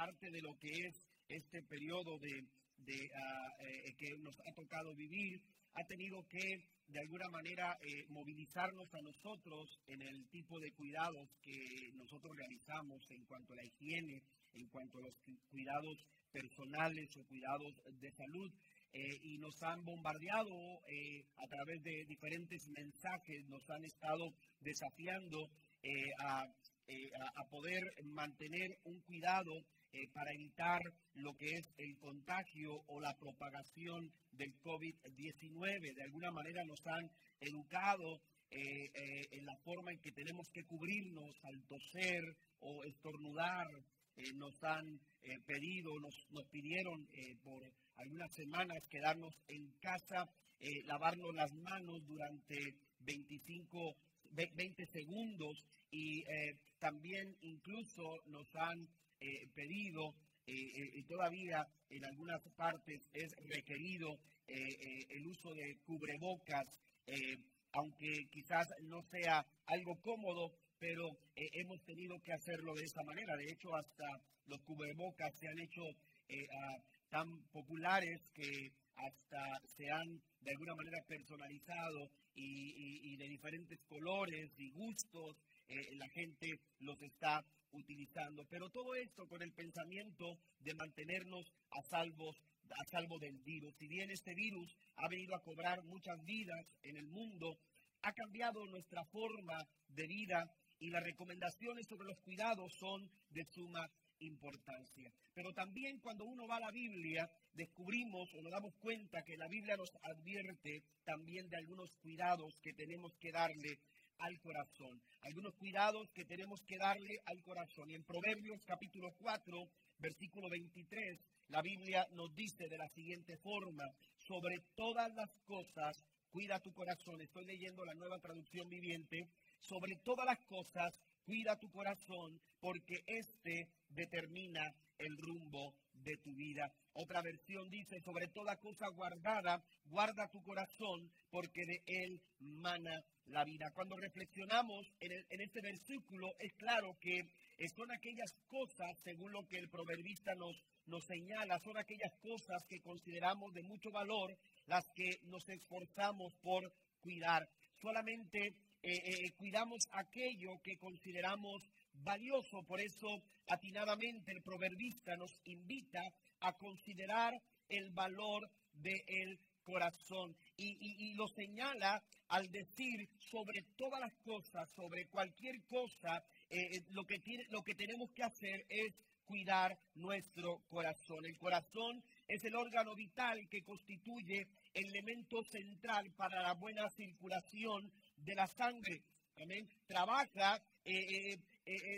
parte de lo que es este periodo de, eh, que nos ha tocado vivir, ha tenido que de alguna manera eh, movilizarnos a nosotros en el tipo de cuidados que nosotros realizamos en cuanto a la higiene, en cuanto a los cuidados personales o cuidados de salud. Eh, y nos han bombardeado a través de diferentes mensajes, nos han estado desafiando a, poder mantener un cuidado para evitar lo que es el contagio o la propagación del COVID-19. De alguna manera nos han educado eh, eh, en la forma en que tenemos que cubrirnos al toser o estornudar. Eh, nos han pedido, nos, nos pidieron por algunas semanas quedarnos en casa, lavarnos las manos durante 25, 20 segundos y también incluso nos han pedido y todavía en algunas partes es requerido eh, eh, el uso de cubrebocas, eh, aunque quizás no sea algo cómodo, pero hemos tenido que hacerlo de esa manera. De hecho, hasta los cubrebocas se han hecho tan populares que hasta se han de alguna manera personalizado y de diferentes colores y gustos. la gente los está utilizando. Pero todo esto con el pensamiento de mantenernos a salvo, a salvo del virus. Si bien este virus ha venido a cobrar muchas vidas en el mundo, ha cambiado nuestra forma de vida y las recomendaciones sobre los cuidados son de suma importancia. Pero también cuando uno va a la Biblia, descubrimos o nos damos cuenta que la Biblia nos advierte también de algunos cuidados que tenemos que darle al corazón. Algunos cuidados que tenemos que darle al corazón. Y en Proverbios capítulo 4, versículo 23, la Biblia nos dice de la siguiente forma, sobre todas las cosas, cuida tu corazón. Estoy leyendo la nueva traducción viviente. Sobre todas las cosas, cuida tu corazón, porque éste determina el rumbo de tu vida. Otra versión dice, sobre toda cosa guardada, guarda tu corazón, porque de él mana la vida. Cuando reflexionamos en, este versículo, es claro que son aquellas cosas, según lo que el proverbista nos, nos señala, son aquellas cosas que consideramos de mucho valor, las que nos esforzamos por cuidar. Solamente eh, eh, cuidamos aquello que consideramos valioso. Por eso, atinadamente, el proverbista nos invita a considerar el valor del corazón y, lo señala al decir sobre todas las cosas, sobre cualquier cosa, eh, eh, lo, que lo que tenemos que hacer es cuidar nuestro corazón. El corazón es el órgano vital que constituye el elemento central para la buena circulación de la sangre. Trabaja eh,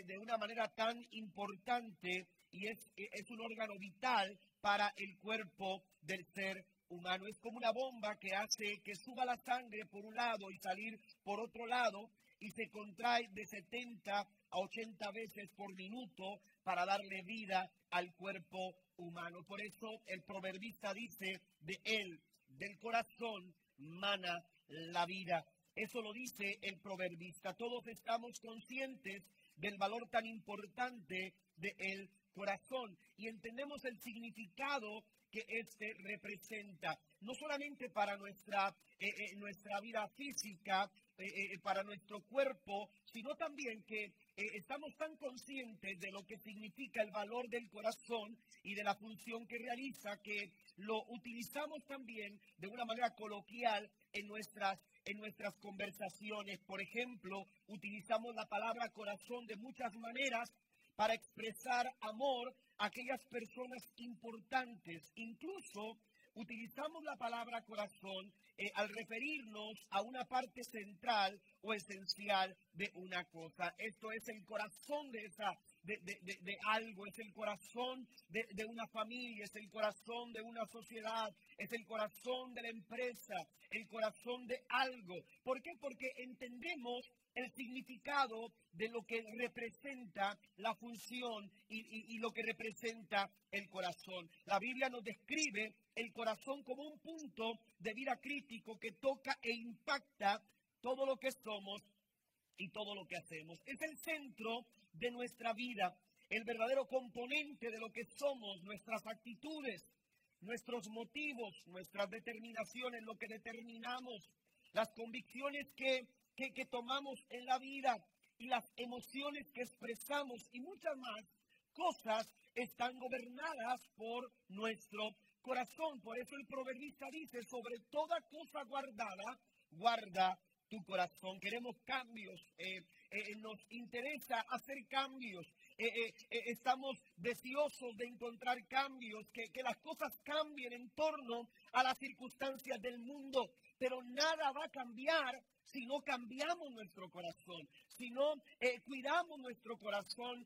de una manera tan importante y es, es un órgano vital para el cuerpo del ser humano. Es como una bomba que hace que suba la sangre por un lado y salir por otro lado y se contrae de 70 a 80 veces por minuto para darle vida al cuerpo humano. Por eso el proverbista dice, de él, del corazón, mana la vida. Eso lo dice el proverbista. Todos estamos conscientes del valor tan importante de el corazón y entendemos el significado que este representa, no solamente para nuestra, eh, eh, nuestra vida física, eh, para nuestro cuerpo, sino también que estamos tan conscientes de lo que significa el valor del corazón y de la función que realiza que lo utilizamos también de una manera coloquial en nuestras, en nuestras conversaciones. Por ejemplo, utilizamos la palabra corazón de muchas maneras para expresar amor a aquellas personas importantes. Incluso utilizamos la palabra corazón eh, al referirnos a una parte central o esencial de una cosa. Esto es el corazón de esa de, algo, es el corazón de, de, una familia, es el corazón de una sociedad, es el corazón de la empresa, el corazón de algo. ¿Por qué? Porque entendemos el significado de lo que representa la función y, lo que representa el corazón. La Biblia nos describe el corazón como un punto de vida crítico que toca e impacta todo lo que somos y todo lo que hacemos. Es el centro de nuestra vida. el verdadero componente de lo que somos, nuestras actitudes, nuestros motivos, nuestras determinaciones, lo que determinamos, las convicciones que, que, tomamos en la vida y las emociones que expresamos y muchas más cosas están gobernadas por nuestro corazón. Por eso el proverbista dice, sobre toda cosa guardada, guarda tu corazón. Queremos cambios, eh, eh, nos interesa hacer cambios, eh, estamos deseosos de encontrar cambios, que, que las cosas cambien en torno a las circunstancias del mundo, pero nada va a cambiar si no cambiamos nuestro corazón, si no cuidamos nuestro corazón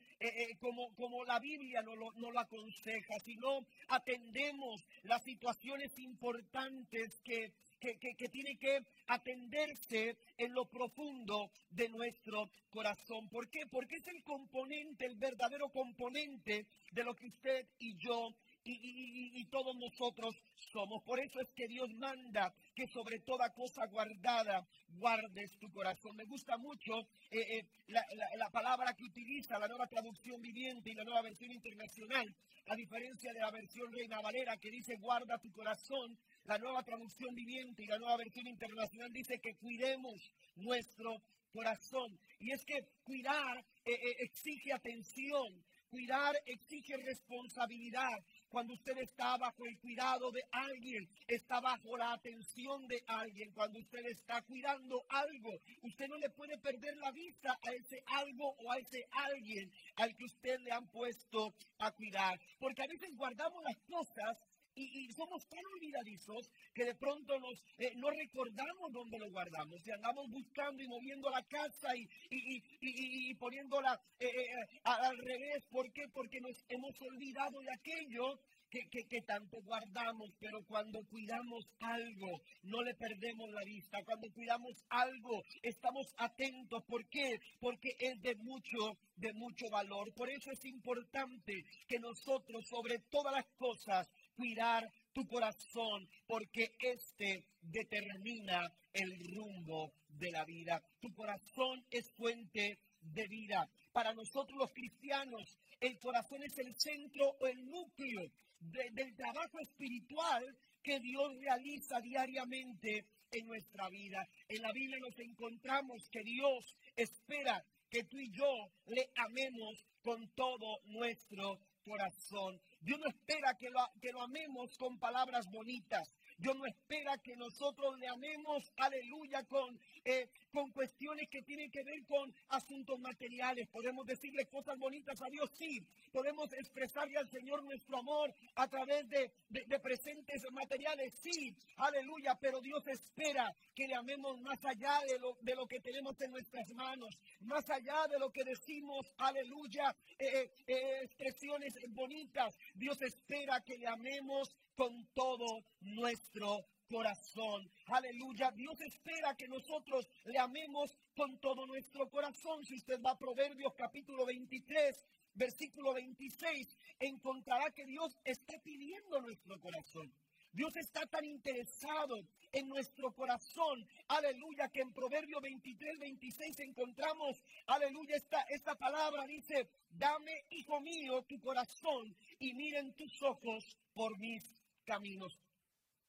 como, como la Biblia nos lo, lo, aconseja, si no atendemos las situaciones importantes que que, tiene que atenderse en lo profundo de nuestro corazón. ¿Por qué? Porque es el componente, el verdadero componente de lo que usted y yo y, todos nosotros somos. Por eso es que Dios manda que sobre toda cosa guardada guardes tu corazón. Me gusta mucho eh, eh, la, la, palabra que utiliza la nueva traducción viviente y la nueva versión internacional, a diferencia de la versión Reina Valera que dice guarda tu corazón. La nueva traducción viviente y la nueva versión internacional dice que cuidemos nuestro corazón. Y es que cuidar eh, exige atención, Cuidar exige responsabilidad. Cuando usted está bajo el cuidado de alguien, está bajo la atención de alguien. Cuando usted está cuidando algo, usted no le puede perder la vista a ese algo o a ese alguien al que usted le han puesto a cuidar. Porque a veces guardamos las cosas y, somos tan olvidadizos que de pronto nos, eh, no recordamos dónde lo guardamos y andamos buscando y moviendo la casa y, y, poniéndola eh, eh, al revés. ¿Por qué? Porque nos hemos olvidado de aquello que, que, tanto guardamos, pero cuando cuidamos algo, no le perdemos la vista. Cuando cuidamos algo, estamos atentos. ¿Por qué? Porque es de mucho, de mucho valor. Por eso es importante que nosotros, sobre todas las cosas, cuidar tu corazón, porque este determina el rumbo de la vida. Tu corazón es fuente de vida. Para nosotros los cristianos, el corazón es el centro o el núcleo del trabajo espiritual que Dios realiza diariamente en nuestra vida. En la Biblia nos encontramos que Dios espera que tú y yo le amemos con todo nuestro corazón. Dios no espera que lo, que lo amemos con palabras bonitas. Dios no espera que nosotros le amemos, aleluya, con, eh, con cuestiones que tienen que ver con asuntos materiales. Podemos decirle cosas bonitas a Dios, sí. Podemos expresarle al Señor nuestro amor a través de, de, presentes materiales, sí. Aleluya, pero Dios espera que le amemos más allá de lo, de lo que tenemos en nuestras manos, más allá de lo que decimos, aleluya, eh, eh, expresiones bonitas. Dios espera que le amemos con todo nuestro corazón. Aleluya. Dios espera que nosotros le amemos con todo nuestro corazón. Si usted va a Proverbios capítulo 23, versículo 26, encontrará que Dios está pidiendo nuestro corazón. Dios está tan interesado en nuestro corazón, aleluya, que en Proverbio 23, 26 encontramos, aleluya, esta, esta palabra dice, dame, hijo mío, tu corazón y miren tus ojos por mis caminos.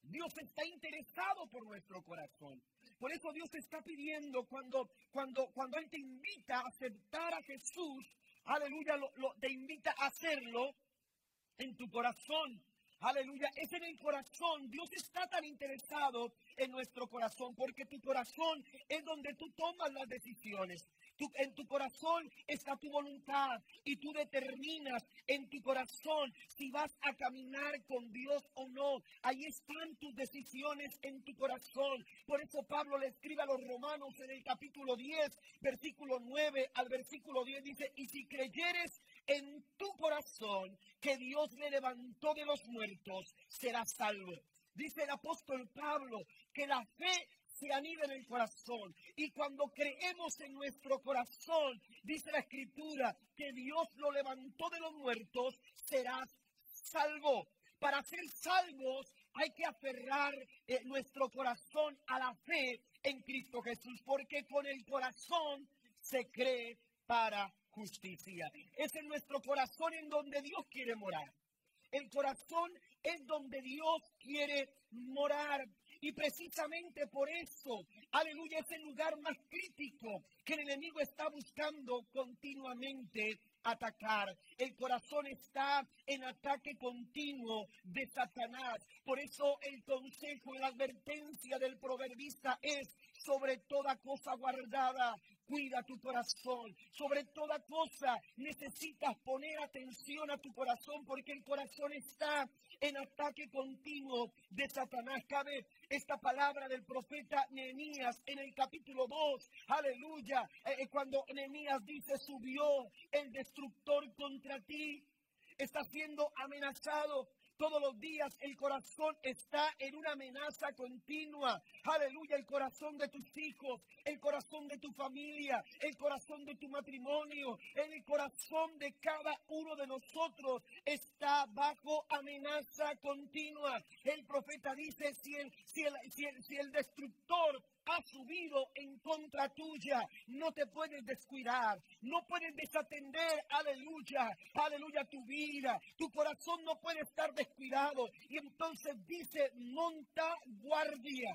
Dios está interesado por nuestro corazón. Por eso Dios te está pidiendo cuando, cuando, cuando Él te invita a aceptar a Jesús, aleluya, lo, te invita a hacerlo en tu corazón. Aleluya, es en el corazón. Dios está tan interesado en nuestro corazón porque tu corazón es donde tú tomas las decisiones. En tu corazón está tu voluntad y tú determinas en tu corazón si vas a caminar con Dios o no. Ahí están tus decisiones en tu corazón. Por eso Pablo le escribe a los romanos en el capítulo 10, versículo 9 al versículo 10 dice, y si creyeres en tu corazón que Dios le levantó de los muertos, serás salvo. Dice el apóstol Pablo que la fe se anida en el corazón. Y cuando creemos en nuestro corazón, dice la escritura, que Dios lo levantó de los muertos, serás salvo. Para ser salvos hay que aferrar eh, nuestro corazón a la fe en Cristo Jesús, porque con el corazón se cree para justicia. Es en nuestro corazón en donde Dios quiere morar. El corazón es donde Dios quiere morar. Y precisamente por eso, aleluya, es el lugar más crítico que el enemigo está buscando continuamente atacar. El corazón está en ataque continuo de Satanás. Por eso el consejo y la advertencia del proverbista es sobre toda cosa guardada, cuida tu corazón. Sobre toda cosa necesitas poner atención a tu corazón porque el corazón está en ataque continuo de Satanás. Cabe esta palabra del profeta Nehemías en el capítulo 2. Aleluya. Eh, eh, cuando Nehemías dice, subió el destructor contra ti. Está siendo amenazado todos los días el corazón está en una amenaza continua. Aleluya, el corazón de tus hijos, el corazón de tu familia, el corazón de tu matrimonio, el corazón de cada uno de nosotros está bajo amenaza continua. El profeta dice, si el, si el, si el, si el destructor ha subido en contra tuya. No te puedes descuidar, no puedes desatender, aleluya, aleluya, tu vida. Tu corazón no puede estar descuidado. Y entonces dice, monta guardia.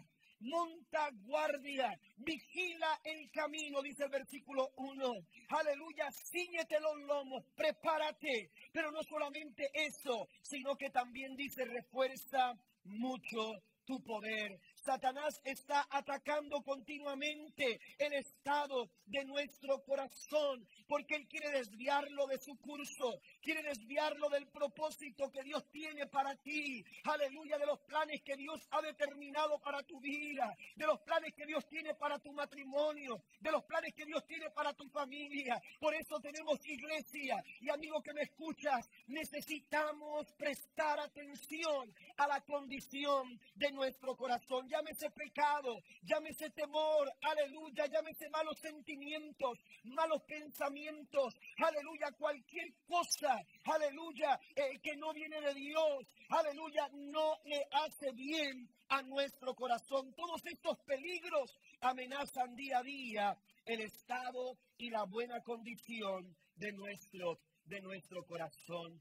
Monta guardia, vigila el camino, dice el versículo 1. Aleluya, ciñete los lomos, prepárate. Pero no solamente eso, sino que también dice, refuerza mucho tu poder. Satanás está atacando continuamente el estado de nuestro corazón porque él quiere desviarlo de su curso, quiere desviarlo del propósito que Dios tiene para ti. Aleluya, de los planes que Dios ha determinado para tu vida, de los planes que Dios tiene para tu matrimonio, de los planes que Dios tiene para tu familia. Por eso tenemos iglesia y amigo que me escuchas, necesitamos prestar atención a la condición de nuestro corazón llámese pecado, llámese temor, aleluya, llámese malos sentimientos, malos pensamientos, aleluya, cualquier cosa, aleluya, eh, que no viene de Dios, aleluya, no le hace bien a nuestro corazón. Todos estos peligros amenazan día a día el estado y la buena condición de nuestro, de nuestro corazón.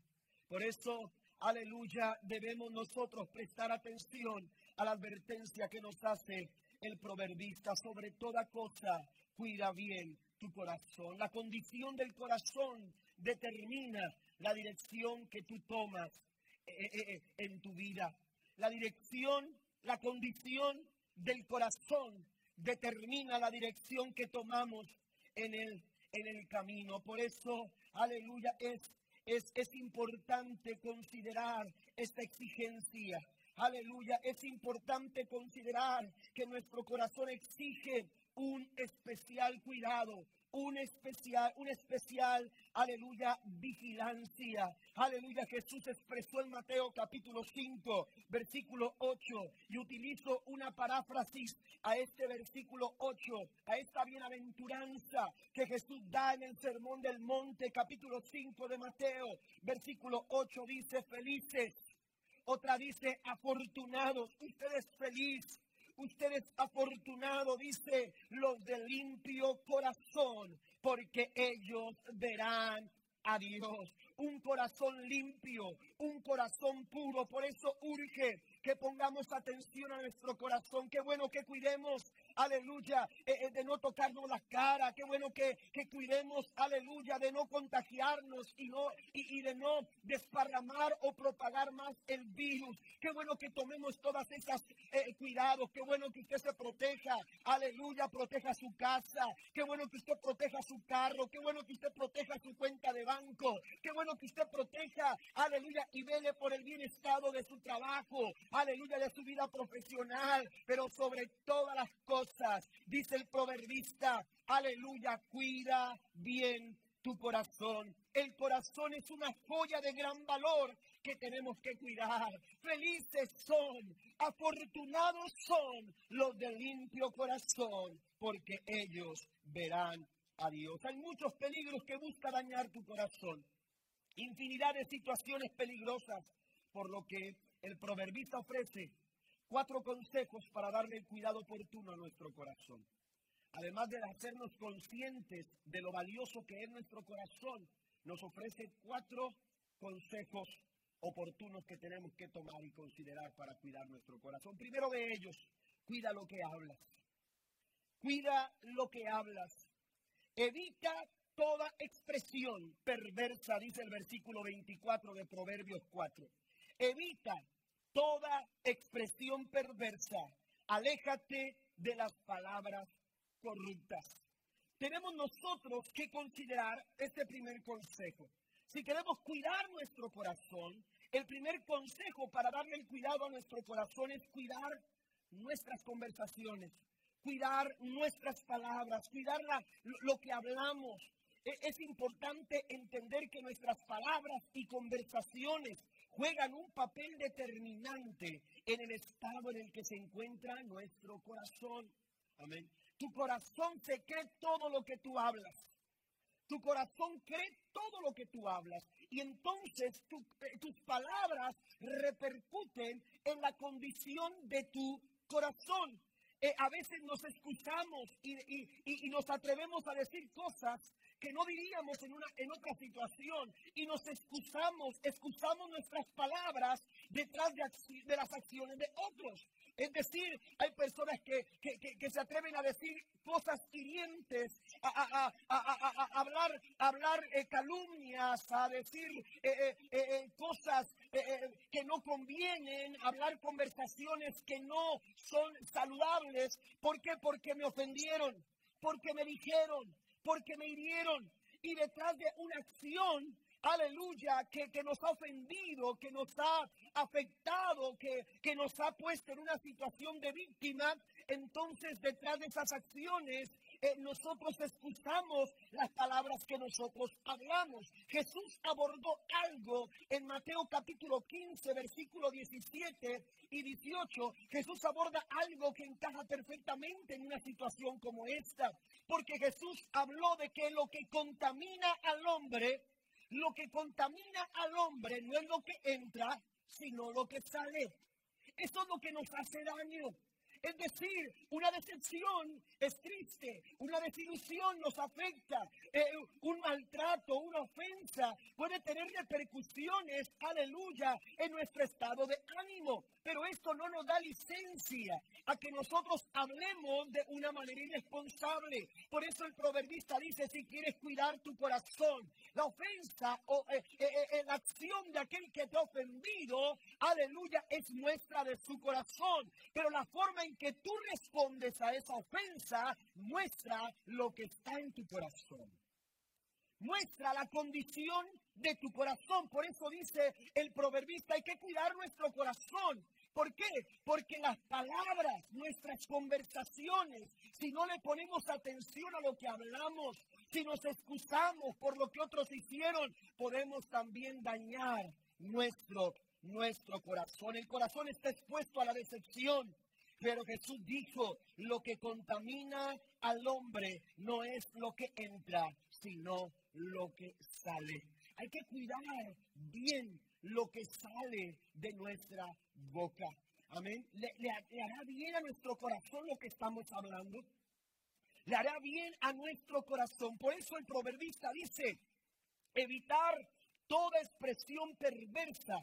Por eso, aleluya, debemos nosotros prestar atención a la advertencia que nos hace el proverbista. Sobre toda cosa, cuida bien tu corazón. La condición del corazón determina la dirección que tú tomas eh, eh, eh, en tu vida. La dirección, la condición del corazón determina la dirección que tomamos en el, en el camino. Por eso, aleluya, es, es, es importante considerar esta exigencia Aleluya, es importante considerar que nuestro corazón exige un especial cuidado, un especial, un especial, aleluya, vigilancia. Aleluya, Jesús expresó en Mateo capítulo 5, versículo 8, y utilizo una paráfrasis a este versículo 8, a esta bienaventuranza que Jesús da en el Sermón del Monte, capítulo 5 de Mateo, versículo 8, dice, felices otra dice, afortunados, ustedes feliz, ustedes afortunados, dice, los de limpio corazón, porque ellos verán a Dios. Un corazón limpio, un corazón puro. Por eso urge que pongamos atención a nuestro corazón. Qué bueno que cuidemos aleluya, eh, eh, de no tocarnos la cara, qué bueno que, cuidemos, aleluya, de no contagiarnos y, no, y, de no desparramar o propagar más el virus. Qué bueno que tomemos todas esas eh, cuidados, qué bueno que usted se proteja, aleluya, proteja su casa, qué bueno que usted proteja su carro, qué bueno que usted proteja su cuenta de banco, qué bueno que usted proteja, aleluya, y vele por el bienestar de su trabajo, aleluya, de su vida profesional, pero sobre todas las cosas Dice el proverbista, aleluya, cuida bien tu corazón. El corazón es una joya de gran valor que tenemos que cuidar. Felices son, afortunados son los de limpio corazón, porque ellos verán a Dios. Hay muchos peligros que buscan dañar tu corazón. Infinidad de situaciones peligrosas, por lo que el proverbista ofrece cuatro consejos para darle el cuidado oportuno a nuestro corazón. además de hacernos conscientes de lo valioso que es nuestro corazón, nos ofrece cuatro consejos oportunos que tenemos que tomar y considerar para cuidar nuestro corazón. Primero de ellos, cuida lo que hablas. Cuida lo que hablas. Evita toda expresión perversa, dice el versículo 24 de Proverbios 4. Evita toda expresión perversa. Aléjate de las palabras corruptas. Tenemos nosotros que considerar este primer consejo. Si queremos cuidar nuestro corazón, el primer consejo para darle el cuidado a nuestro corazón es cuidar nuestras conversaciones, cuidar nuestras palabras, cuidar lo que hablamos. E, es importante entender que nuestras palabras y conversaciones juegan un papel determinante en el estado en el que se encuentra nuestro corazón. Tu corazón se cree todo lo que tú hablas. Tu corazón cree todo lo que tú hablas. Y entonces eh, tus palabras repercuten en la condición de tu corazón. Eh, a veces nos excusamos y, nos atrevemos a decir cosas que no diríamos en, una, en otra situación y nos excusamos, excusamos nuestras palabras detrás de, de las acciones de otros. Es decir, hay personas que, se atreven a decir cosas hirientes, a, hablar, hablar eh, calumnias, a decir eh, eh, cosas que no convienen, hablar conversaciones que no son saludables. ¿Por qué? Porque me ofendieron, porque me dijeron, porque me hirieron. Y detrás de una acción aleluya, que, nos ha ofendido, que nos ha afectado, que, que nos ha puesto en una situación de víctima, entonces detrás de esas acciones nosotros escuchamos las palabras que nosotros hablamos. Jesús abordó algo en Mateo capítulo 15, versículo 17 y 18. Jesús aborda algo que encaja perfectamente en una situación como esta, porque Jesús habló de que lo que contamina al hombre lo que contamina al hombre no es lo que entra, sino lo que sale. Eso es lo que nos hace daño. Es decir, una decepción es triste, una desilusión nos afecta, eh, un maltrato, una ofensa puede tener repercusiones, aleluya, en nuestro estado de ánimo. Pero esto no nos da licencia a que nosotros hablemos de una manera irresponsable. Por eso el proverbista dice, si quieres cuidar tu corazón, la ofensa o eh, eh, la acción de aquel que te ha ofendido, aleluya, es muestra de su corazón. Pero la forma en que tú respondes a esa ofensa muestra lo que está en tu corazón. Muestra la condición de tu corazón. Por eso dice el proverbista, hay que cuidar nuestro corazón. ¿Por qué? Porque las palabras, nuestras conversaciones, si no le ponemos atención a lo que hablamos, si nos excusamos por lo que otros hicieron, podemos también dañar nuestro, nuestro corazón. El corazón está expuesto a la decepción, pero Jesús dijo, lo que contamina al hombre no es lo que entra, sino lo que sale. Hay que cuidar bien lo que sale de nuestra boca. Amén. ¿Le, hará bien a nuestro corazón lo que estamos hablando? Le hará bien a nuestro corazón. Por eso el proverbista dice, evitar toda expresión perversa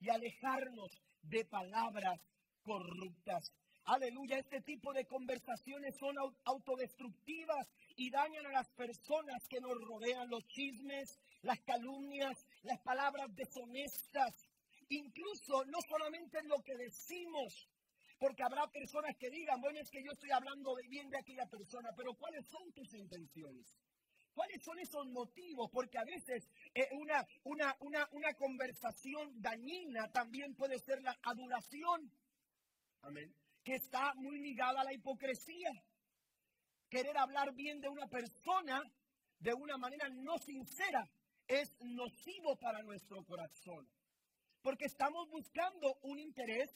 y alejarnos de palabras corruptas. Aleluya, este tipo de conversaciones son autodestructivas y dañan a las personas que nos rodean, los chismes, las calumnias, las palabras deshonestas. Incluso no solamente en lo que decimos, porque habrá personas que digan, bueno, es que yo estoy hablando de bien de aquella persona, pero ¿cuáles son tus intenciones? ¿Cuáles son esos motivos? Porque a veces eh, una, una, una, conversación dañina también puede ser la adulación. Amén que está muy ligada a la hipocresía. Querer hablar bien de una persona de una manera no sincera es nocivo para nuestro corazón. Porque estamos buscando un interés,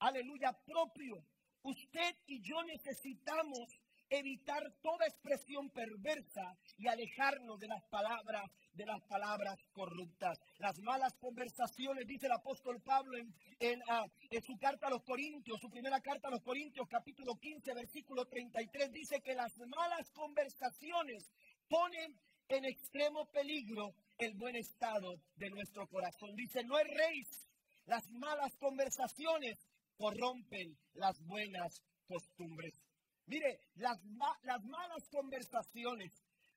aleluya, propio. Usted y yo necesitamos evitar toda expresión perversa y alejarnos de las palabras de las palabras corruptas. Las malas conversaciones, dice el apóstol Pablo en, en, ah, su carta a los Corintios, su primera carta a los Corintios, capítulo 15, versículo 33, dice que las malas conversaciones ponen en extremo peligro el buen estado de nuestro corazón. Dice, no erréis, las malas conversaciones corrompen las buenas costumbres. Mire, las, las malas conversaciones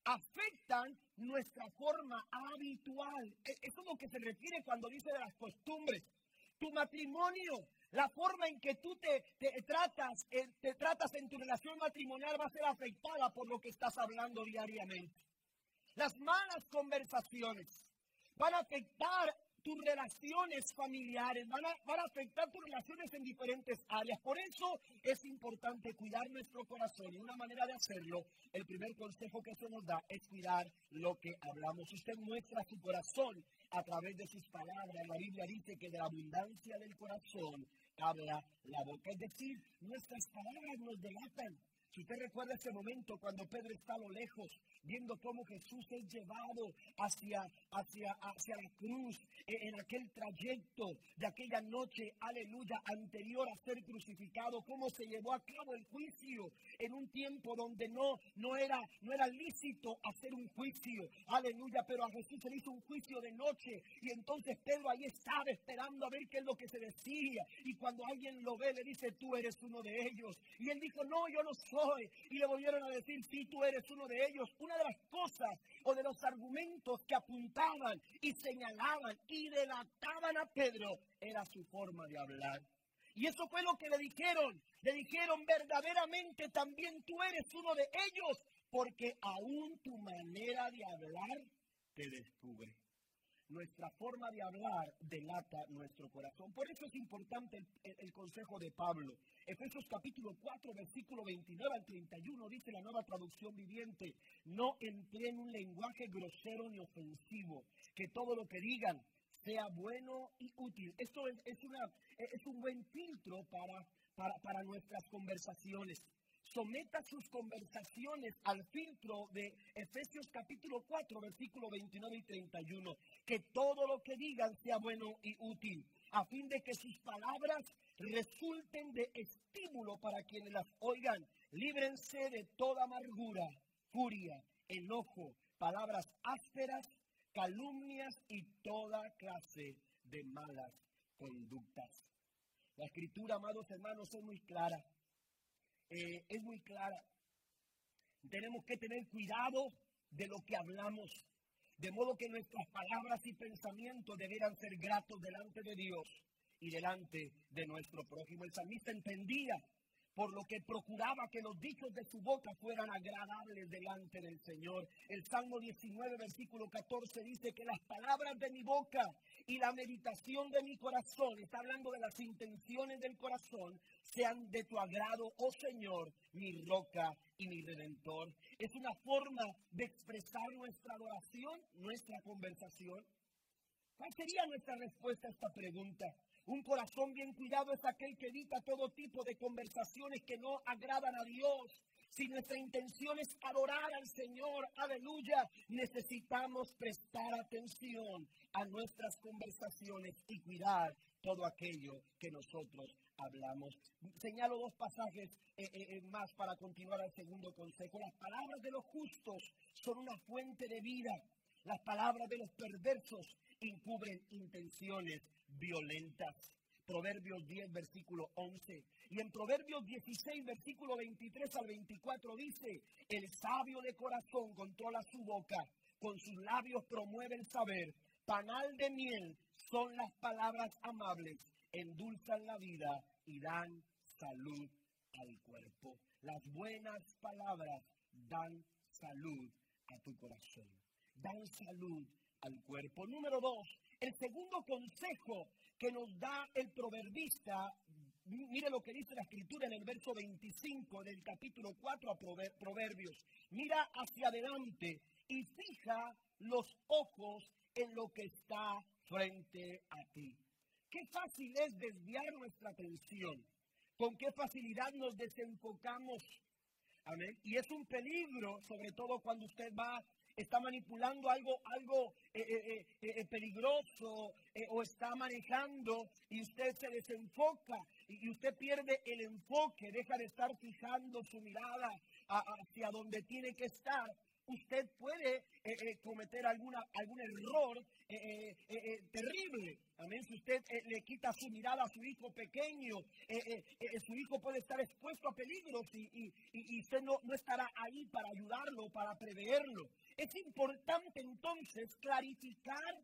afectan nuestra forma habitual. E, eso es lo que se refiere cuando dice de las costumbres. Tu matrimonio, la forma en que tú te, te, tratas, eh, te tratas en tu relación matrimonial va a ser afectada por lo que estás hablando diariamente. Las malas conversaciones van a afectar tus relaciones familiares, van a, van a, afectar tus relaciones en diferentes áreas. Por eso es importante cuidar nuestro corazón y una manera de hacerlo, el primer consejo que se nos da es cuidar lo que hablamos. Usted muestra su corazón a través de sus palabras. La Biblia dice que de la abundancia del corazón habla la boca. Es decir, nuestras palabras nos delatan. Si usted recuerda ese momento cuando Pedro está a lo lejos, viendo cómo Jesús es llevado hacia, hacia, hacia la cruz, en aquel trayecto de aquella noche, aleluya, anterior a ser crucificado, cómo se llevó a cabo el juicio en un tiempo donde no, no, era, no era lícito hacer un juicio, aleluya, pero a Jesús se le hizo un juicio de noche y entonces Pedro ahí estaba esperando a ver qué es lo que se decía y cuando alguien lo ve le dice, tú eres uno de ellos. Y él dijo, no, yo no soy y le volvieron a decir, si tú eres uno de ellos. Una de las cosas o de los argumentos que apuntaban y señalaban y delataban a Pedro era su forma de hablar. Y eso fue lo que le dijeron. Le dijeron, verdaderamente también tú eres uno de ellos, porque aún tu manera de hablar te descubre nuestra forma de hablar delata nuestro corazón. Por eso es importante el, consejo de Pablo. Efesios capítulo 4, versículo 29 al 31 dice la nueva traducción viviente, no empleen un lenguaje grosero ni ofensivo, que todo lo que digan sea bueno y útil. Esto es, una, es un buen filtro para nuestras conversaciones someta sus conversaciones al filtro de Efesios capítulo 4, versículo 29 y 31. Que todo lo que digan sea bueno y útil, a fin de que sus palabras resulten de estímulo para quienes las oigan. Líbrense de toda amargura, furia, enojo, palabras ásperas, calumnias y toda clase de malas conductas. La escritura, amados hermanos, es muy clara. Eh, es muy clara. Tenemos que tener cuidado de lo que hablamos, de modo que nuestras palabras y pensamientos debieran ser gratos delante de Dios y delante de nuestro prójimo. El salmista entendía por lo que procuraba que los dichos de su boca fueran agradables delante del Señor. El Salmo 19, versículo 14 dice que las palabras de mi boca y la meditación de mi corazón, está hablando de las intenciones del corazón, sean de tu agrado, oh Señor, mi roca y mi redentor. Es una forma de expresar nuestra adoración, nuestra conversación. ¿Cuál sería nuestra respuesta a esta pregunta? Un corazón bien cuidado es aquel que evita todo tipo de conversaciones que no agradan a Dios. Si nuestra intención es adorar al Señor, aleluya, necesitamos prestar atención a nuestras conversaciones y cuidar todo aquello que nosotros hablamos. Señalo dos pasajes eh, eh, eh, más para continuar al segundo consejo. Las palabras de los justos son una fuente de vida. Las palabras de los perversos encubren intenciones violentas. Proverbios 10, versículo 11. Y en Proverbios 16, versículo 23 al 24 dice, el sabio de corazón controla su boca, con sus labios promueve el saber, panal de miel son las palabras amables, endulzan la vida y dan salud al cuerpo. Las buenas palabras dan salud a tu corazón, dan salud al cuerpo. Número dos, el segundo consejo que nos da el proverbista, mire lo que dice la escritura en el verso 25 del capítulo 4 a Proverbios. Mira hacia adelante y fija los ojos en lo que está frente a ti. Qué fácil es desviar nuestra atención. Con qué facilidad nos desenfocamos. Amén. Y es un peligro, sobre todo cuando usted va, está manipulando algo, algo eh, eh, eh, peligroso o está manejando y usted se desenfoca y, usted pierde el enfoque, deja de estar fijando su mirada hacia donde tiene que estar usted puede eh, eh, cometer alguna, algún error eh, terrible. Amén. Si usted le quita su mirada a su hijo pequeño, su hijo puede estar expuesto a peligros y, y, usted no, no estará ahí para ayudarlo, para preverlo. Es importante entonces clarificar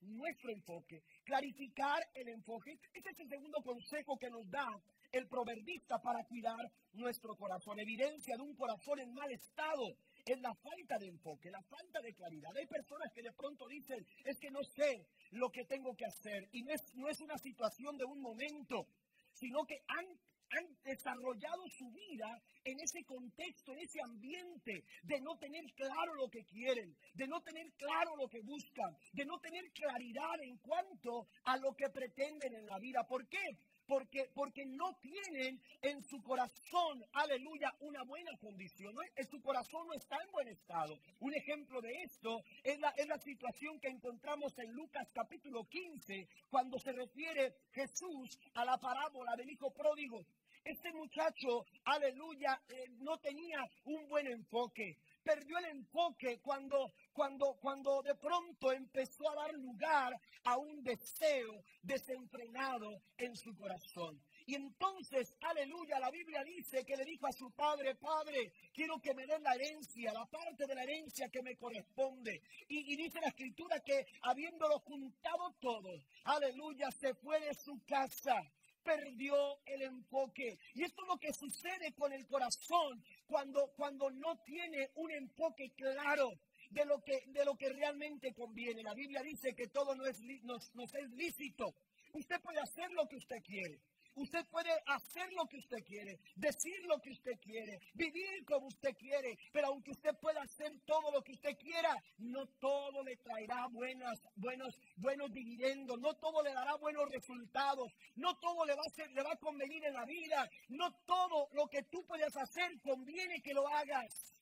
nuestro enfoque, clarificar el enfoque. Este es el segundo consejo que nos da el proverbista para cuidar nuestro corazón. Evidencia de un corazón en mal estado es la falta de enfoque, la falta de claridad. Hay personas que de pronto dicen, es que no sé lo que tengo que hacer. Y no es, no es una situación de un momento, sino que han, han desarrollado su vida en ese contexto, en ese ambiente de no tener claro lo que quieren, de no tener claro lo que buscan, de no tener claridad en cuanto a lo que pretenden en la vida. ¿Por qué? Porque, porque no tienen en su corazón, aleluya, una buena condición. En su corazón no está en buen estado. Un ejemplo de esto es la, es la situación que encontramos en Lucas capítulo 15, cuando se refiere Jesús a la parábola del hijo pródigo. Este muchacho, aleluya, eh, no tenía un buen enfoque perdió el enfoque cuando, cuando, cuando de pronto empezó a dar lugar a un deseo desenfrenado en su corazón. Y entonces, aleluya, la Biblia dice que le dijo a su padre, padre, quiero que me den la herencia, la parte de la herencia que me corresponde. Y, dice la escritura que habiéndolo juntado todo, aleluya, se fue de su casa perdió el enfoque. Y esto es lo que sucede con el corazón cuando, cuando no tiene un enfoque claro de lo, que, de lo que realmente conviene. La Biblia dice que todo no es, es lícito. Usted puede hacer lo que usted quiere. Usted puede hacer lo que usted quiere, decir lo que usted quiere, vivir como usted quiere, pero aunque usted pueda hacer todo lo que usted quiera, no todo le traerá buenas, buenos, buenos dividendos, no todo le dará buenos resultados, no todo le va a le va a convenir en la vida, no todo lo que tú puedes hacer conviene que lo hagas.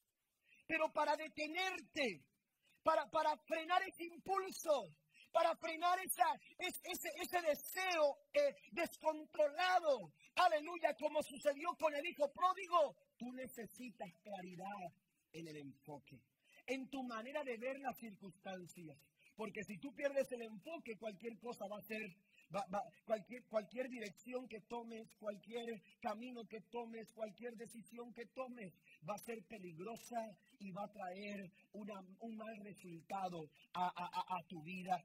Pero para detenerte, para, para frenar ese impulso, para frenar esa, ese, ese deseo eh, descontrolado. Aleluya, como sucedió con el hijo pródigo. Tú necesitas claridad en el enfoque, en tu manera de ver las circunstancias. Porque si tú pierdes el enfoque, cualquier cosa va a ser, cualquier, cualquier dirección que tomes, cualquier camino que tomes, cualquier decisión que tomes, va a ser peligrosa y va a traer un mal resultado a tu vida.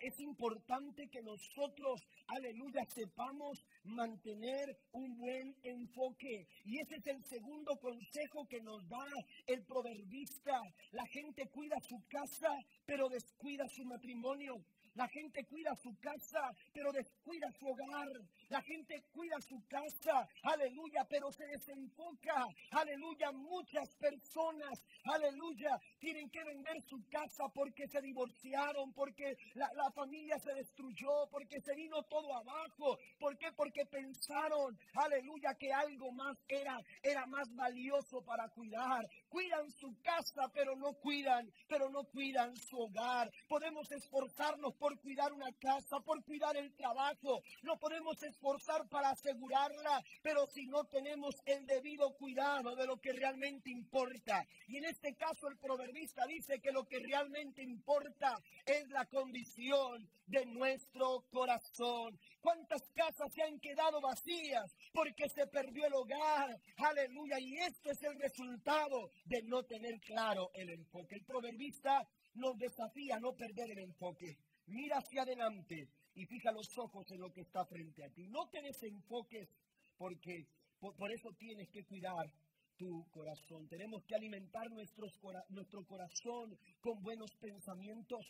Es importante que nosotros, aleluya, sepamos mantener un buen enfoque. Y ese es el segundo consejo que nos da el proverbista. La gente cuida su casa, pero descuida su matrimonio. La gente cuida su casa, pero descuida su hogar. La gente cuida su casa, aleluya, pero se desenfoca. Aleluya, muchas personas, aleluya, tienen que vender su casa porque se divorciaron, porque la, familia se destruyó, porque se vino todo abajo. ¿Por qué? Porque pensaron, aleluya, que algo más era, era más valioso para cuidar. Cuidan su casa, pero no cuidan, pero no cuidan su hogar. Podemos esforzarnos por cuidar una casa, por cuidar el trabajo. No podemos esforzar para asegurarla, pero si no tenemos el debido cuidado de lo que realmente importa. Y en este caso el proverbista dice que lo que realmente importa es la condición de nuestro corazón. ¿Cuántas casas se han quedado vacías porque se perdió el hogar? Aleluya. Y esto es el resultado de no tener claro el enfoque. El proverbista nos desafía no perder el enfoque. Mira hacia adelante y fija los ojos en lo que está frente a ti. No te desenfoques porque por, eso tienes que cuidar tu corazón. Tenemos que alimentar nuestro corazón con buenos pensamientos.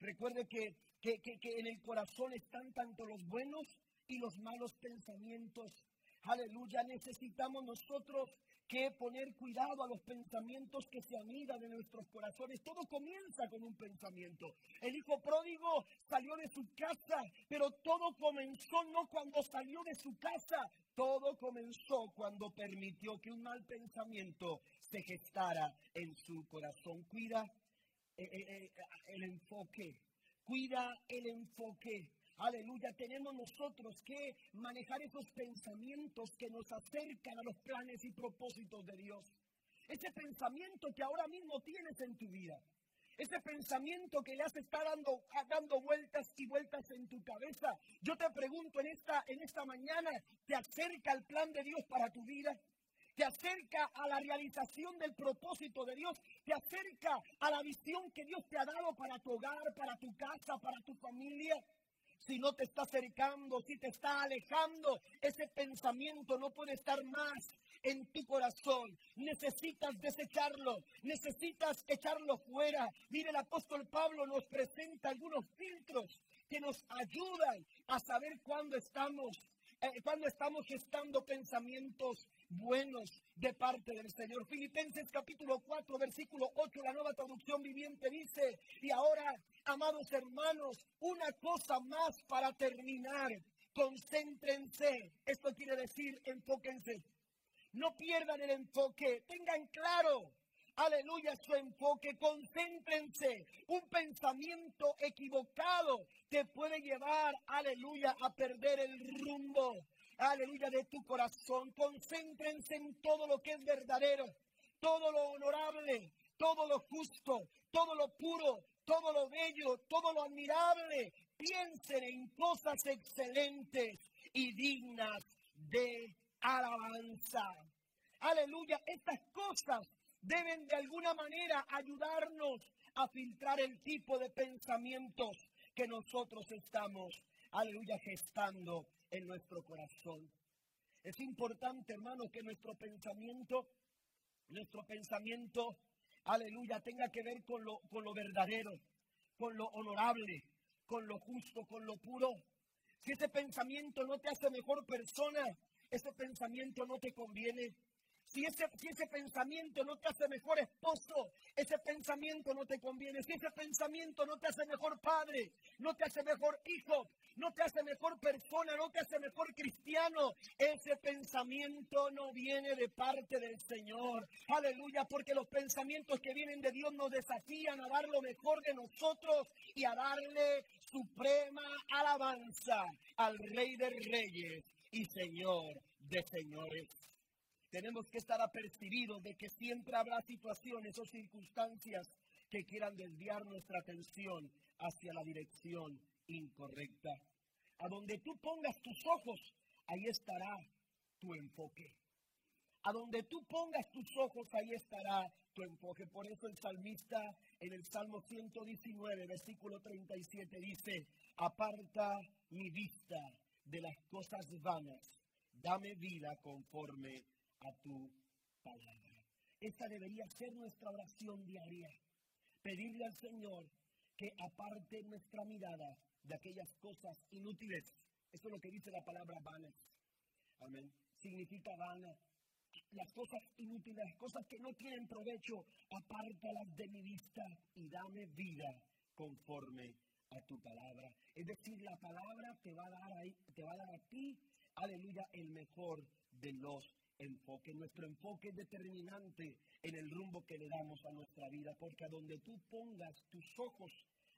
Recuerde que, que, que en el corazón están tanto los buenos y los malos pensamientos. Aleluya, necesitamos nosotros que poner cuidado a los pensamientos que se anidan en nuestros corazones. Todo comienza con un pensamiento. El hijo pródigo salió de su casa, pero todo comenzó no cuando salió de su casa, todo comenzó cuando permitió que un mal pensamiento se gestara en su corazón. Cuida el enfoque, cuida el enfoque. Aleluya, tenemos nosotros que manejar esos pensamientos que nos acercan a los planes y propósitos de Dios. Ese pensamiento que ahora mismo tienes en tu vida. Ese pensamiento que ya se está dando, dando vueltas y vueltas en tu cabeza. Yo te pregunto en esta, en esta mañana, ¿te acerca el plan de Dios para tu vida? te acerca a la realización del propósito de Dios, te acerca a la visión que Dios te ha dado para tu hogar, para tu casa, para tu familia si no te está acercando, si te está alejando, ese pensamiento no puede estar más en tu corazón. Necesitas desecharlo, necesitas echarlo fuera. Mire, el apóstol Pablo nos presenta algunos filtros que nos ayudan a saber cuándo estamos cuando estamos gestando pensamientos buenos de parte del Señor. Filipenses capítulo 4, versículo 8, la nueva traducción viviente dice, y ahora, amados hermanos, una cosa más para terminar, concéntrense. Esto quiere decir, enfóquense. No pierdan el enfoque, tengan claro aleluya, su enfoque, concéntrense. Un pensamiento equivocado te puede llevar, aleluya, a perder el rumbo, aleluya, de tu corazón. Concéntrense en todo lo que es verdadero, todo lo honorable, todo lo justo, todo lo puro, todo lo bello, todo lo admirable. Piensen en cosas excelentes y dignas de alabanza. Aleluya, estas cosas deben de alguna manera ayudarnos a filtrar el tipo de pensamientos que nosotros estamos, aleluya, gestando en nuestro corazón. Es importante, hermano, que nuestro pensamiento, nuestro pensamiento, aleluya, tenga que ver con lo, con lo verdadero, con lo honorable, con lo justo, con lo puro. Si ese pensamiento no te hace mejor persona, ese pensamiento no te conviene. Si ese, pensamiento no te hace mejor esposo, ese pensamiento no te conviene. Si ese pensamiento no te hace mejor padre, no te hace mejor hijo, no te hace mejor persona, no te hace mejor cristiano, ese pensamiento no viene de parte del Señor. Aleluya, porque los pensamientos que vienen de Dios nos desafían a dar lo mejor de nosotros y a darle suprema alabanza al Rey de Reyes y Señor de Señores. Tenemos que estar apercibidos de que siempre habrá situaciones o circunstancias que quieran desviar nuestra atención hacia la dirección incorrecta. A donde tú pongas tus ojos, ahí estará tu enfoque. A donde tú pongas tus ojos, ahí estará tu enfoque. Por eso el salmista en el Salmo 119, versículo 37 dice, aparta mi vista de las cosas vanas, dame vida conforme a tu palabra. Esta debería ser nuestra oración diaria. Pedirle al Señor que aparte nuestra mirada de aquellas cosas inútiles. Eso es lo que dice la palabra vanas. Amén. Significa vana. Las cosas inútiles, cosas que no tienen provecho, apártalas de mi vista y dame vida conforme a tu palabra. Es decir, la palabra te va a dar, ahí, te va a, dar a ti, aleluya, el mejor de los enfoque. Nuestro enfoque es determinante en el rumbo que le damos a nuestra vida, porque a donde tú pongas tus ojos,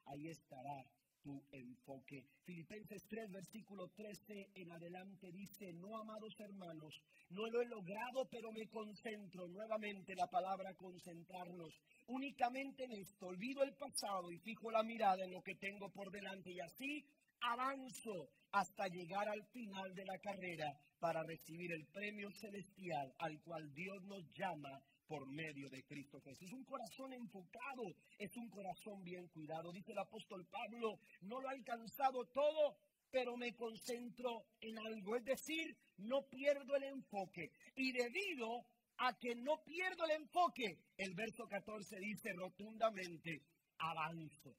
ahí estará tu enfoque. Filipenses 3, versículo 13 en adelante dice, no amados hermanos, no lo he logrado, pero me concentro nuevamente la palabra concentrarnos únicamente en esto, olvido el pasado y fijo la mirada en lo que tengo por delante y así avanzo hasta llegar al final de la carrera para recibir el premio celestial al cual Dios nos llama por medio de Cristo Jesús. Es un corazón enfocado, es un corazón bien cuidado. Dice el apóstol Pablo, no lo ha alcanzado todo, pero me concentro en algo. Es decir, no pierdo el enfoque. Y debido a que no pierdo el enfoque, el verso 14 dice rotundamente, avanzo.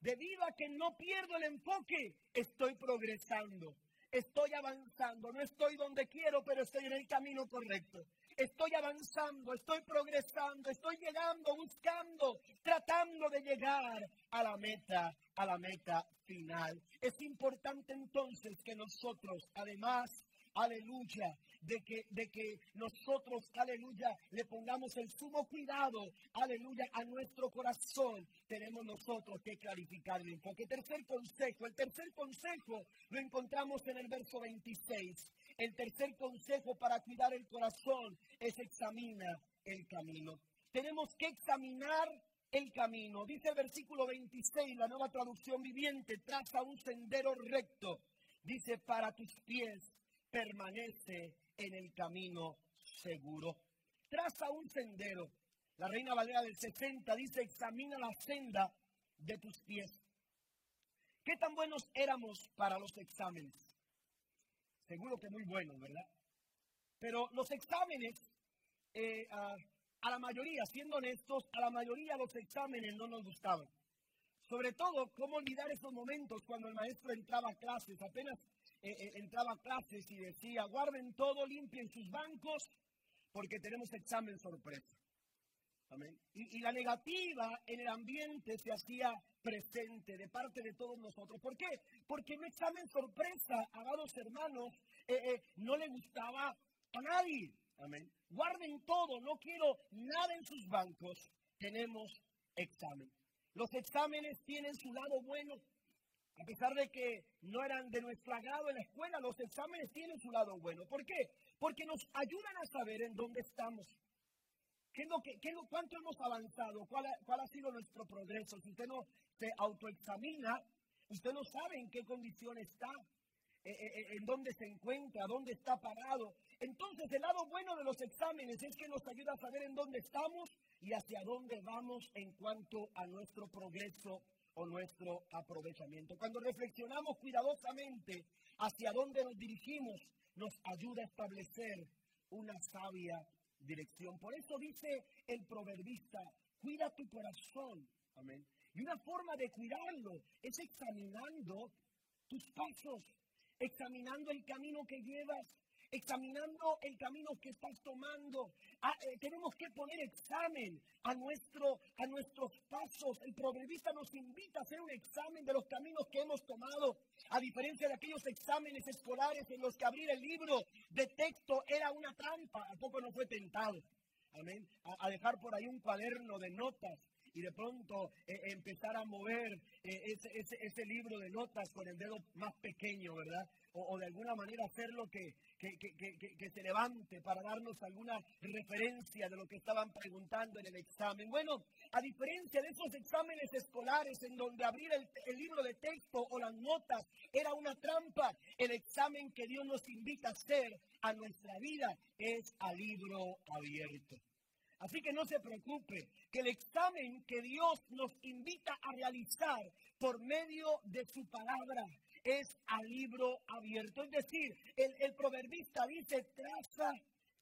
Debido a que no pierdo el enfoque, estoy progresando. Estoy avanzando, no estoy donde quiero, pero estoy en el camino correcto. Estoy avanzando, estoy progresando, estoy llegando, buscando, tratando de llegar a la meta, a la meta final. Es importante entonces que nosotros, además, aleluya, de que, de que nosotros, aleluya, le pongamos el sumo cuidado, aleluya, a nuestro corazón, tenemos nosotros que clarificar el. Tercer consejo, el tercer consejo lo encontramos en el verso 26. El tercer consejo para cuidar el corazón es examina el camino. Tenemos que examinar el camino. Dice el versículo 26, la nueva traducción viviente, traza un sendero recto. Dice, para tus pies permanece en el camino seguro. Traza un sendero. La Reina Valera del 60 dice, examina la senda de tus pies. ¿Qué tan buenos éramos para los exámenes? Seguro que muy buenos, ¿verdad? Pero los exámenes, eh, a, a la mayoría, siendo honestos, a la mayoría los exámenes no nos gustaban. Sobre todo, ¿cómo olvidar esos momentos cuando el maestro entraba a clases? Apenas eh, eh, entraba a clases y decía, guarden todo, limpien sus bancos, porque tenemos examen sorpresa. Amén. Y, la negativa en el ambiente se hacía presente de parte de todos nosotros. ¿Por qué? Porque un examen sorpresa, amados hermanos, eh, no le gustaba a nadie. Amén. Guarden todo, no quiero nada en sus bancos. Tenemos examen. Los exámenes tienen su lado bueno a pesar de que no eran de nuestro agrado en la escuela, los exámenes tienen su lado bueno. ¿Por qué? Porque nos ayudan a saber en dónde estamos. ¿Qué lo que, qué ¿Cuánto hemos avanzado? ¿Cuál ha, ¿Cuál ha sido nuestro progreso? Si usted no se autoexamina, usted no sabe en qué condición está, eh, eh, eh, en dónde se encuentra, dónde está parado. Entonces, el lado bueno de los exámenes es que nos ayuda a saber en dónde estamos y hacia dónde vamos en cuanto a nuestro progreso nuestro aprovechamiento. Cuando reflexionamos cuidadosamente hacia dónde nos dirigimos, nos ayuda a establecer una sabia dirección. Por eso dice el proverbista, cuida tu corazón. Amén. Y una forma de cuidarlo es examinando tus pasos, examinando el camino que llevas, examinando el camino que estás tomando. Ah, eh, tenemos que poner examen a, nuestro, a nuestros pasos. El proverbista nos invita a hacer un examen de los caminos que hemos tomado, a diferencia de aquellos exámenes escolares en los que abrir el libro de texto era una trampa. ¿A poco no fue tentado? Amén. A, dejar por ahí un cuaderno de notas y de pronto eh, empezar a mover eh, ese, ese, libro de notas con el dedo más pequeño, ¿verdad? O, de alguna manera hacer lo que, que, se levante para darnos alguna referencia de lo que estaban preguntando en el examen. Bueno, a diferencia de esos exámenes escolares en donde abrir el, el libro de texto o las notas era una trampa, el examen que Dios nos invita a hacer a nuestra vida es a libro abierto. Así que no se preocupe, que el examen que Dios nos invita a realizar por medio de su palabra es a libro abierto. Es decir, el, el proverbista dice, traza,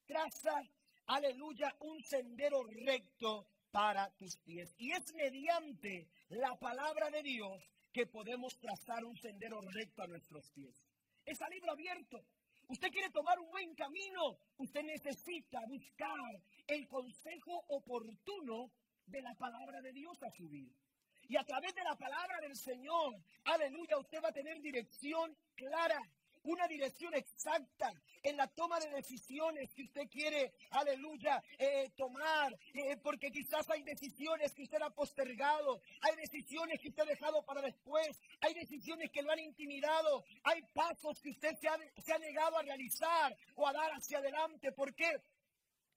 traza, aleluya, un sendero recto para tus pies. Y es mediante la palabra de Dios que podemos trazar un sendero recto a nuestros pies. Es a libro abierto. Usted quiere tomar un buen camino, usted necesita buscar el consejo oportuno de la palabra de Dios a su vida. Y a través de la palabra del Señor, aleluya, usted va a tener dirección clara, una dirección exacta en la toma de decisiones que usted quiere, aleluya, eh, tomar, eh, porque quizás hay decisiones que usted ha postergado, hay decisiones que usted ha dejado para después, hay decisiones que lo han intimidado, hay pasos que usted se ha, se ha negado a realizar o a dar hacia adelante. ¿Por qué?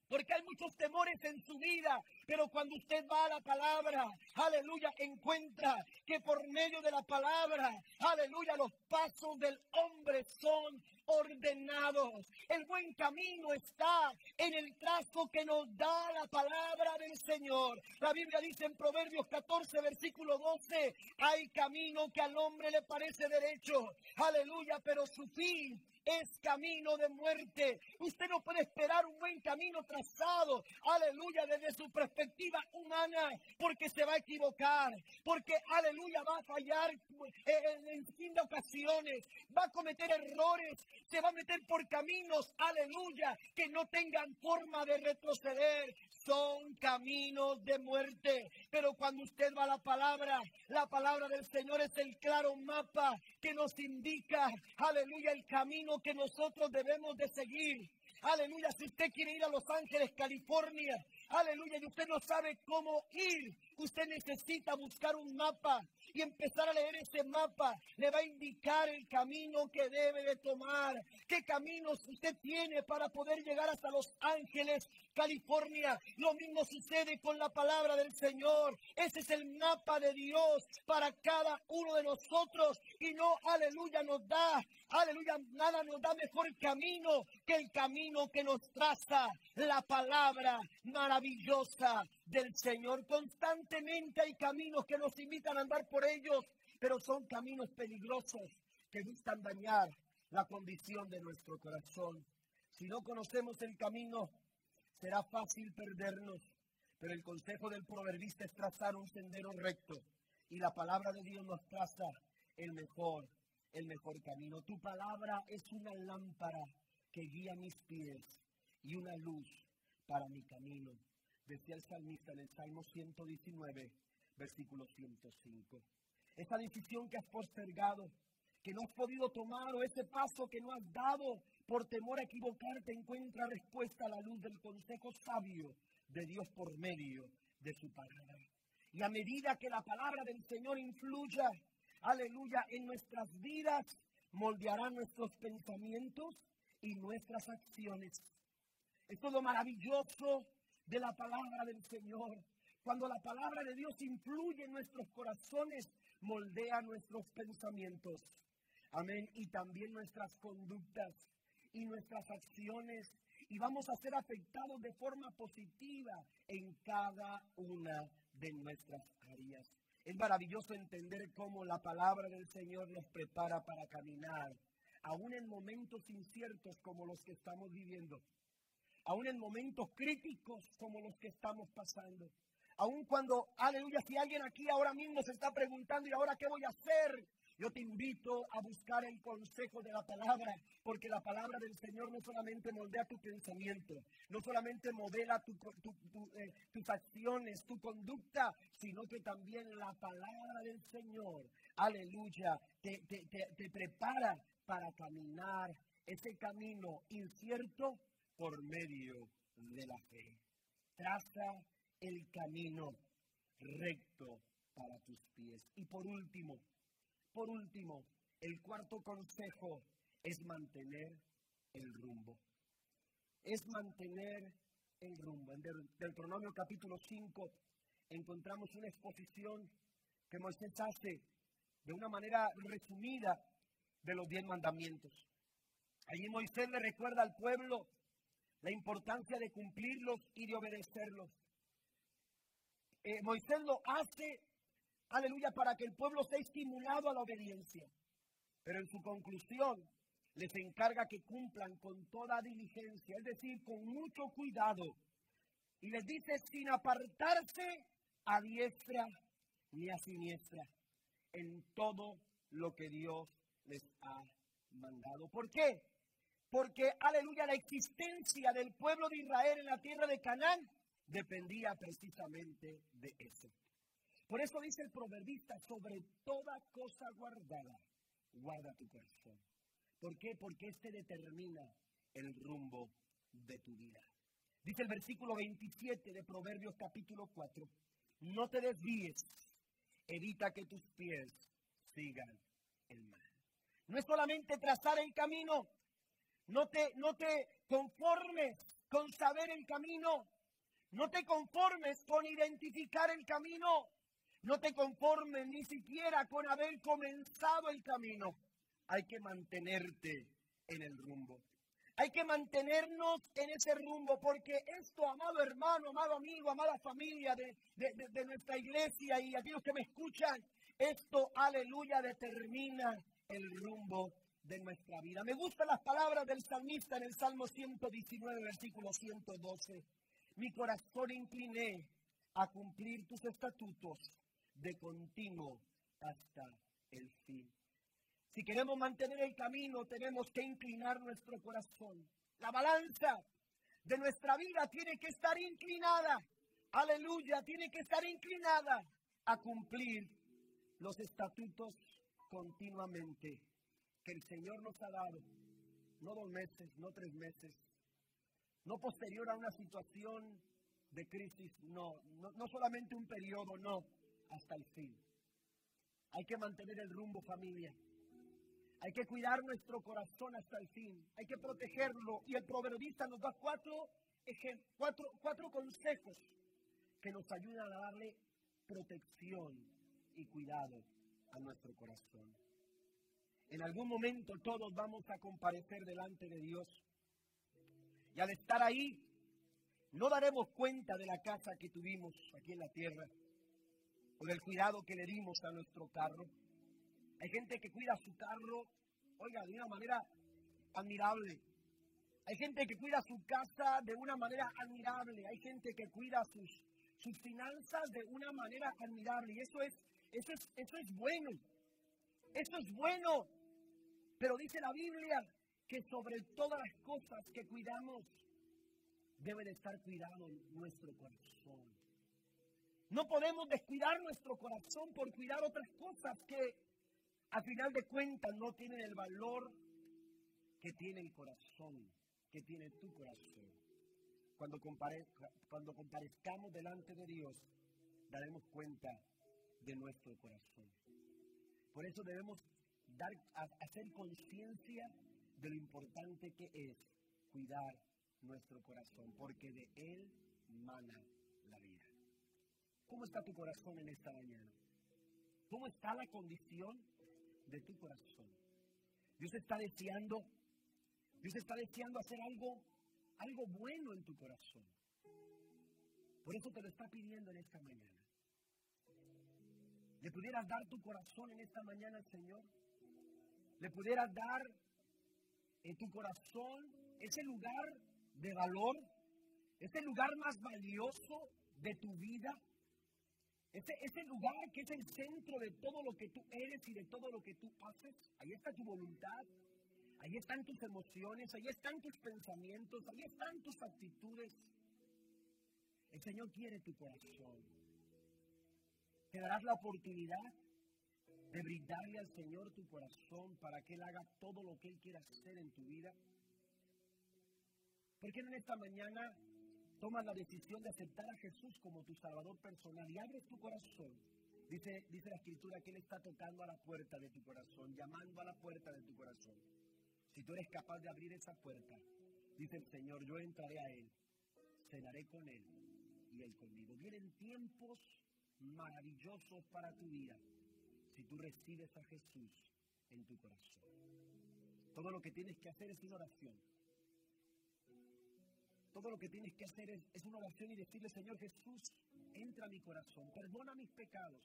Porque hay muchos temores en su vida, pero cuando usted va a la palabra, aleluya, encuentra que por medio de la palabra, aleluya, los pasos del hombre son ordenados. El buen camino está en el trazo que nos da la palabra del Señor. La Biblia dice en Proverbios 14, versículo 12, hay camino que al hombre le parece derecho, aleluya, pero su fin es camino de muerte. Usted no puede esperar un buen camino trazado, aleluya, desde su perspectiva humana, porque se va a equivocar, porque, aleluya, va a fallar en, fin de ocasiones, va a cometer errores, se va a meter por caminos, aleluya, que no tengan forma de retroceder. Son caminos de muerte. Pero cuando usted va a la palabra, la palabra del Señor es el claro mapa que nos indica, aleluya, el camino que nosotros debemos de seguir. Aleluya, si usted quiere ir a Los Ángeles, California, aleluya, y usted no sabe cómo ir, usted necesita buscar un mapa y empezar a leer ese mapa. Le va a indicar el camino que debe de tomar, qué caminos usted tiene para poder llegar hasta Los Ángeles, California. Lo mismo sucede con la palabra del Señor. Ese es el mapa de Dios para cada uno de nosotros y no, aleluya, nos da, aleluya, nada nos da mejor camino que el camino que nos traza la palabra maravillosa del Señor. Constantemente hay caminos que nos invitan a andar por ellos, pero son caminos peligrosos que buscan dañar la condición de nuestro corazón. Si no conocemos el camino, será fácil perdernos, pero el consejo del proverbista es trazar un sendero recto y la palabra de Dios nos traza el mejor, el mejor camino. Tu palabra es una lámpara que guía mis pies y una luz para mi camino. Decía el salmista en el Salmo 119, versículo 105. Esa decisión que has postergado, que no has podido tomar o ese paso que no has dado por temor a equivocarte, encuentra respuesta a la luz del consejo sabio de Dios por medio de su palabra. Y a medida que la palabra del Señor influya, aleluya, en nuestras vidas, moldeará nuestros pensamientos y nuestras acciones. Esto es lo maravilloso de la palabra del Señor. Cuando la palabra de Dios influye en nuestros corazones, moldea nuestros pensamientos. Amén. Y también nuestras conductas y nuestras acciones. Y vamos a ser afectados de forma positiva en cada una de nuestras áreas. Es maravilloso entender cómo la palabra del Señor nos prepara para caminar, aún en momentos inciertos como los que estamos viviendo aún en momentos críticos como los que estamos pasando. Aún cuando, aleluya, si alguien aquí ahora mismo se está preguntando, ¿y ahora qué voy a hacer? Yo te invito a buscar el consejo de la palabra, porque la palabra del Señor no solamente moldea tu pensamiento, no solamente modela eh, tus acciones, tu conducta, sino que también la palabra del Señor, aleluya, te, te prepara para caminar ese camino incierto por medio de la fe. Traza el camino recto para tus pies. Y por último, por último, el cuarto consejo es mantener el rumbo. Es mantener el rumbo. En Deuteronomio capítulo 5 encontramos una exposición que Moisés hace de una manera resumida de los diez mandamientos. Allí Moisés le recuerda al pueblo la importancia de cumplirlos y de obedecerlos. Eh, Moisés lo hace, aleluya, para que el pueblo sea estimulado a la obediencia. Pero en su conclusión les encarga que cumplan con toda diligencia, es decir, con mucho cuidado. Y les dice sin apartarse a diestra ni a siniestra en todo lo que Dios les ha mandado. ¿Por qué? porque, aleluya, la existencia del pueblo de Israel en la tierra de Canaán dependía precisamente de eso. Por eso dice el proverbista, sobre toda cosa guardada, guarda tu corazón. ¿Por qué? Porque este determina el rumbo de tu vida. Dice el versículo 27 de Proverbios capítulo 4, no te desvíes, evita que tus pies sigan el mal. No es solamente trazar el camino, no te, no te conformes con saber el camino. No te conformes con identificar el camino. No te conformes ni siquiera con haber comenzado el camino. Hay que mantenerte en el rumbo. Hay que mantenernos en ese rumbo porque esto, amado hermano, amado amigo, amada familia de, de nuestra iglesia y aquellos que me escuchan, esto, aleluya, determina el rumbo de nuestra vida. Me gustan las palabras del salmista en el Salmo 119, versículo 112. Mi corazón incliné a cumplir tus estatutos de continuo hasta el fin. Si queremos mantener el camino, tenemos que inclinar nuestro corazón. La balanza de nuestra vida tiene que estar inclinada. Aleluya, tiene que estar inclinada a cumplir los estatutos continuamente que el Señor nos ha dado. No dos meses, no tres meses, no posterior a una situación de crisis, no, no, no solamente un periodo, no, hasta el fin. Hay que mantener el rumbo familia. Hay que cuidar nuestro corazón hasta el fin. Hay que protegerlo. Y el proverbista nos da cuatro, cuatro, cuatro consejos que nos ayudan a darle protección y cuidado a nuestro corazón. En algún momento todos vamos a comparecer delante de Dios. Y al estar ahí, no daremos cuenta de la casa que tuvimos aquí en la tierra o del cuidado que le dimos a nuestro carro. Hay gente que cuida su carro, oiga, de una manera admirable. Hay gente que cuida su casa de una manera admirable. Hay gente que cuida sus, sus finanzas de una manera admirable. Y eso es, eso es, eso es bueno. Eso es bueno. Pero dice la Biblia que sobre todas las cosas que cuidamos, debe de estar cuidado nuestro corazón. No podemos descuidar nuestro corazón por cuidar otras cosas que a final de cuentas no tienen el valor que tiene el corazón, que tiene tu corazón. Cuando, cuando comparezcamos delante de Dios, daremos cuenta de nuestro corazón. Por eso debemos dar, hacer conciencia de lo importante que es cuidar nuestro corazón, porque de él mana. ¿Cómo está tu corazón en esta mañana? ¿Cómo está la condición de tu corazón? Dios está deseando, Dios está deseando hacer algo, algo bueno en tu corazón. Por eso te lo está pidiendo en esta mañana. ¿Le pudieras dar tu corazón en esta mañana al Señor? ¿Le pudieras dar en tu corazón ese lugar de valor, ese lugar más valioso de tu vida, ese, ese lugar que es el centro de todo lo que tú eres y de todo lo que tú haces, ahí está tu voluntad, ahí están tus emociones, ahí están tus pensamientos, ahí están tus actitudes. El Señor quiere tu corazón. Te darás la oportunidad de brindarle al Señor tu corazón para que Él haga todo lo que Él quiera hacer en tu vida. ¿Por qué en esta mañana tomas la decisión de aceptar a Jesús como tu Salvador personal y abres tu corazón? Dice, dice la Escritura que Él está tocando a la puerta de tu corazón, llamando a la puerta de tu corazón. Si tú eres capaz de abrir esa puerta, dice el Señor, yo entraré a Él, cenaré con Él y Él conmigo. Vienen tiempos maravillosos para tu vida si tú recibes a Jesús en tu corazón. Todo lo que tienes que hacer es una oración todo lo que tienes que hacer es, una oración y decirle, Señor Jesús, entra a mi corazón, perdona mis pecados,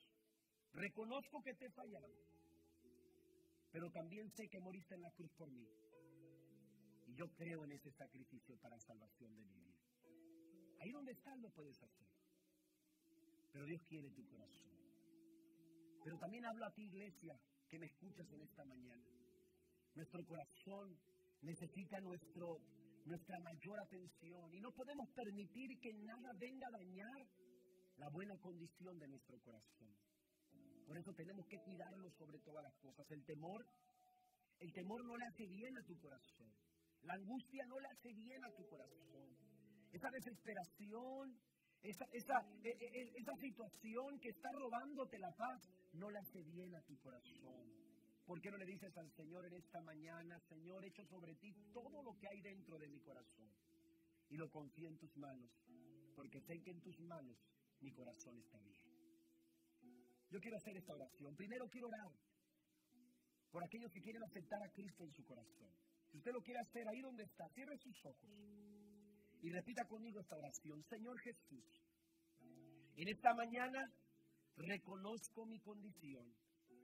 reconozco que te he fallado, pero también sé que moriste en la cruz por mí. Y yo creo en ese sacrificio para salvación de mi vida. Ahí donde estás lo puedes hacer. Pero Dios quiere tu corazón. Pero también hablo a ti, iglesia, que me escuchas en esta mañana. Nuestro corazón necesita nuestro nuestra mayor atención y no podemos permitir que nada venga a dañar la buena condición de nuestro corazón. Por eso tenemos que cuidarlo sobre todas las cosas. El temor, el temor no le hace bien a tu corazón. La angustia no le hace bien a tu corazón. Esa desesperación, esa, esa, e, e, e, esa situación que está robándote la paz, no le hace bien a tu corazón. ¿Por qué no le dices al Señor en esta mañana, Señor, echo sobre ti todo lo que hay dentro de mi corazón y lo confío en tus manos, porque sé que en tus manos mi corazón está bien. Yo quiero hacer esta oración. Primero quiero orar por aquellos que quieren aceptar a Cristo en su corazón. Si usted lo quiere hacer ahí donde está, cierre sus ojos y repita conmigo esta oración. Señor Jesús, en esta mañana reconozco mi condición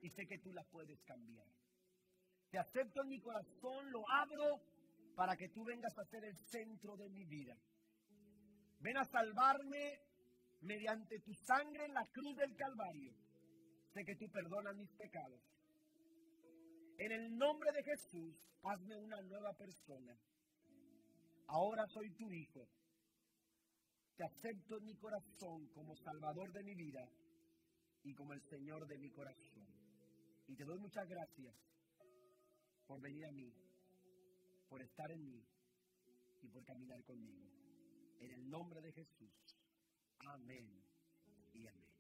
y sé que tú la puedes cambiar. Te acepto en mi corazón, lo abro para que tú vengas a ser el centro de mi vida. Ven a salvarme mediante tu sangre en la cruz del Calvario. Sé que tú perdonas mis pecados. En el nombre de Jesús, hazme una nueva persona. Ahora soy tu hijo. Te acepto en mi corazón como Salvador de mi vida y como el Señor de mi corazón. Y te doy muchas gracias por venir a mí, por estar en mí y por caminar conmigo. En el nombre de Jesús. Amén y amén.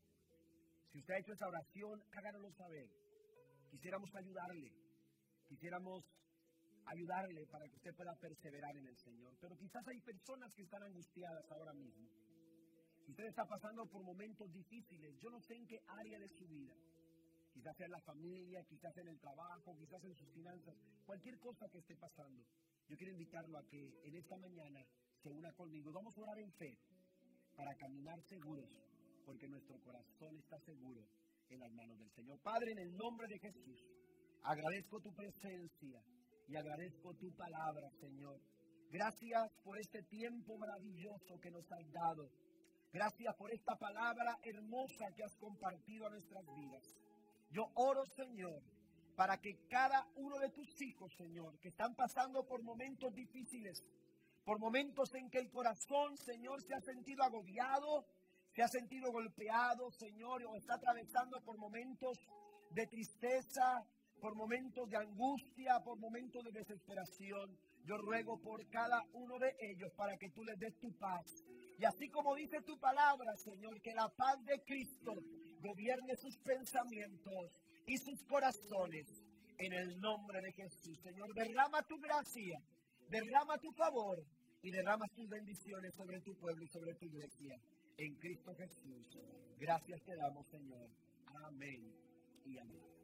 Si usted ha hecho esa oración, háganoslo saber. Quisiéramos ayudarle. Quisiéramos ayudarle para que usted pueda perseverar en el Señor. Pero quizás hay personas que están angustiadas ahora mismo. Usted está pasando por momentos difíciles. Yo no sé en qué área de su vida. Quizás sea en la familia, quizás en el trabajo, quizás en sus finanzas. Cualquier cosa que esté pasando. Yo quiero invitarlo a que en esta mañana se una conmigo. Vamos a orar en fe para caminar seguros, porque nuestro corazón está seguro en las manos del Señor. Padre, en el nombre de Jesús, agradezco tu presencia y agradezco tu palabra, Señor. Gracias por este tiempo maravilloso que nos has dado. Gracias por esta palabra hermosa que has compartido a nuestras vidas. Yo oro, Señor, para que cada uno de tus hijos, Señor, que están pasando por momentos difíciles, por momentos en que el corazón, Señor, se ha sentido agobiado, se ha sentido golpeado, Señor, o está atravesando por momentos de tristeza, por momentos de angustia, por momentos de desesperación. Yo ruego por cada uno de ellos para que tú les des tu paz. Y así como dice tu palabra, Señor, que la paz de Cristo gobierne sus pensamientos y sus corazones. En el nombre de Jesús, Señor, derrama tu gracia, derrama tu favor y derrama tus bendiciones sobre tu pueblo y sobre tu iglesia. En Cristo Jesús. Gracias te damos, Señor. Amén y amén.